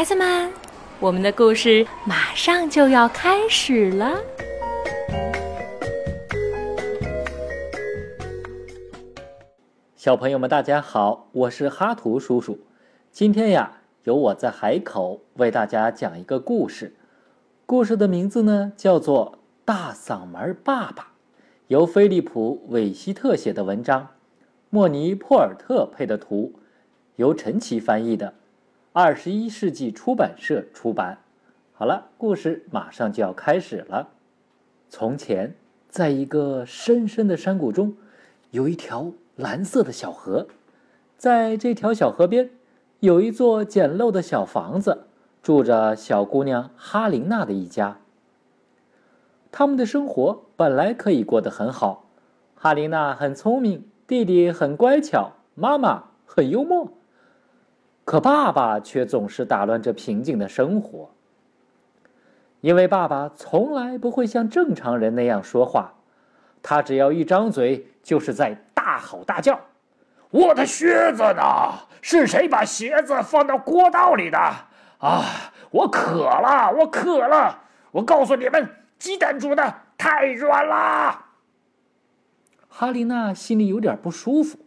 孩子们，我们的故事马上就要开始了。小朋友们，大家好，我是哈图叔叔。今天呀，由我在海口为大家讲一个故事。故事的名字呢，叫做《大嗓门爸爸》，由菲利普·韦希特写的文章，莫尼·珀尔特配的图，由陈奇翻译的，二十一世纪出版社出版。好了，故事马上就要开始了。从前，在一个深深的山谷中，有一条。蓝色的小河，在这条小河边，有一座简陋的小房子，住着小姑娘哈琳娜的一家。他们的生活本来可以过得很好，哈琳娜很聪明，弟弟很乖巧，妈妈很幽默。可爸爸却总是打乱这平静的生活，因为爸爸从来不会像正常人那样说话，他只要一张嘴，就是在。大吼大叫：“我的靴子呢？是谁把鞋子放到过道里的？啊！我渴了，我渴了！我告诉你们，鸡蛋煮的太软了。”哈丽娜心里有点不舒服。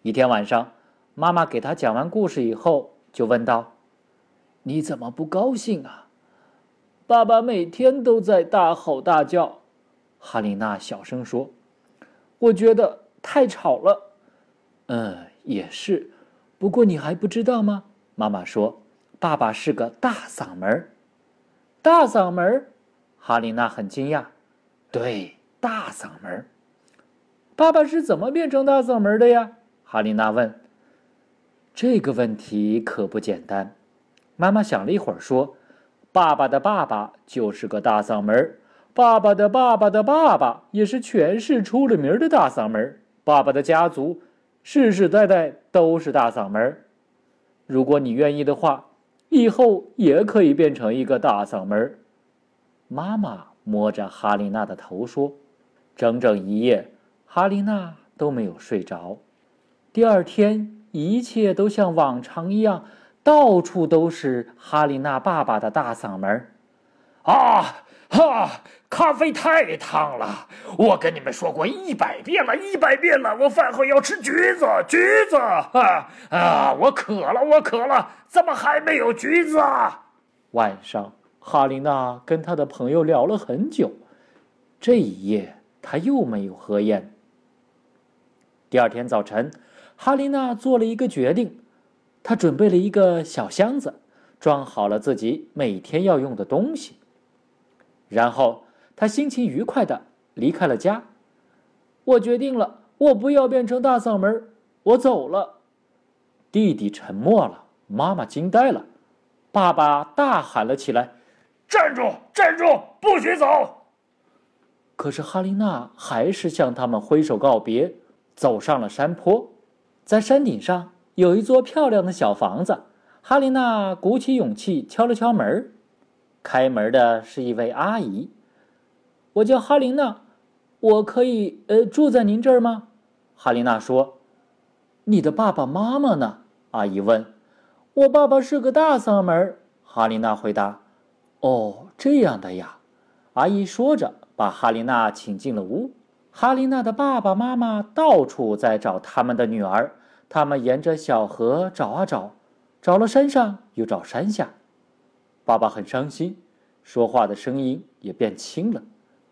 一天晚上，妈妈给他讲完故事以后，就问道：“你怎么不高兴啊？”爸爸每天都在大吼大叫。哈丽娜小声说：“我觉得。”太吵了，嗯，也是。不过你还不知道吗？妈妈说，爸爸是个大嗓门大嗓门哈丽娜很惊讶。对，大嗓门爸爸是怎么变成大嗓门的呀？哈丽娜问。这个问题可不简单。妈妈想了一会儿说：“爸爸的爸爸就是个大嗓门爸爸的爸爸的爸爸也是全市出了名的大嗓门爸爸的家族世世代代都是大嗓门如果你愿意的话，以后也可以变成一个大嗓门妈妈摸着哈丽娜的头说：“整整一夜，哈丽娜都没有睡着。第二天，一切都像往常一样，到处都是哈丽娜爸爸的大嗓门啊！”哈，咖啡太烫了！我跟你们说过一百遍了，一百遍了，我饭后要吃橘子，橘子！啊啊，我渴了，我渴了，怎么还没有橘子啊？晚上，哈丽娜跟她的朋友聊了很久，这一夜她又没有喝烟。第二天早晨，哈丽娜做了一个决定，她准备了一个小箱子，装好了自己每天要用的东西。然后她心情愉快的离开了家。我决定了，我不要变成大嗓门，我走了。弟弟沉默了，妈妈惊呆了，爸爸大喊了起来：“站住，站住，不许走！”可是哈丽娜还是向他们挥手告别，走上了山坡。在山顶上有一座漂亮的小房子，哈琳娜鼓起勇气敲了敲门开门的是一位阿姨，我叫哈琳娜，我可以呃住在您这儿吗？哈琳娜说：“你的爸爸妈妈呢？”阿姨问。“我爸爸是个大嗓门。”哈琳娜回答。“哦，这样的呀。”阿姨说着，把哈琳娜请进了屋。哈琳娜的爸爸妈妈到处在找他们的女儿，他们沿着小河找啊找，找了山上，又找山下。爸爸很伤心，说话的声音也变轻了。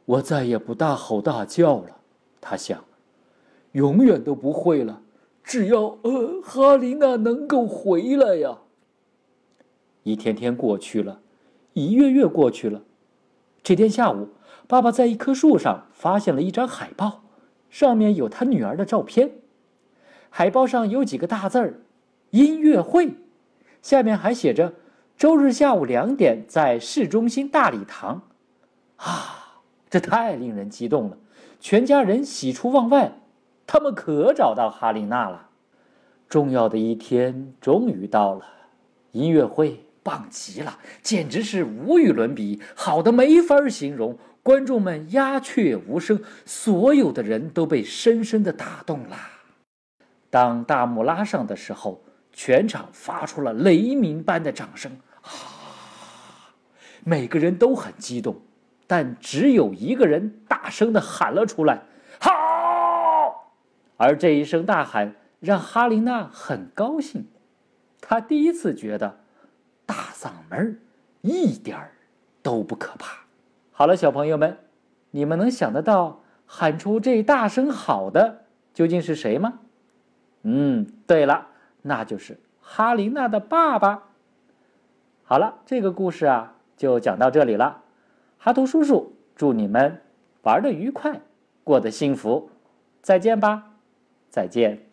我再也不大吼大叫了，他想，永远都不会了。只要呃哈琳娜能够回来呀。一天天过去了，一月月过去了。这天下午，爸爸在一棵树上发现了一张海报，上面有他女儿的照片。海报上有几个大字儿：“音乐会”，下面还写着。周日下午两点，在市中心大礼堂，啊，这太令人激动了！全家人喜出望外，他们可找到哈丽娜了。重要的一天终于到了，音乐会棒极了，简直是无与伦比，好的没法形容。观众们鸦雀无声，所有的人都被深深的打动了。当大幕拉上的时候，全场发出了雷鸣般的掌声。每个人都很激动，但只有一个人大声的喊了出来：“好！”而这一声大喊让哈琳娜很高兴，她第一次觉得大嗓门一点儿都不可怕。好了，小朋友们，你们能想得到喊出这大声“好”的究竟是谁吗？嗯，对了，那就是哈琳娜的爸爸。好了，这个故事啊。就讲到这里了，哈图叔叔祝你们玩的愉快，过得幸福，再见吧，再见。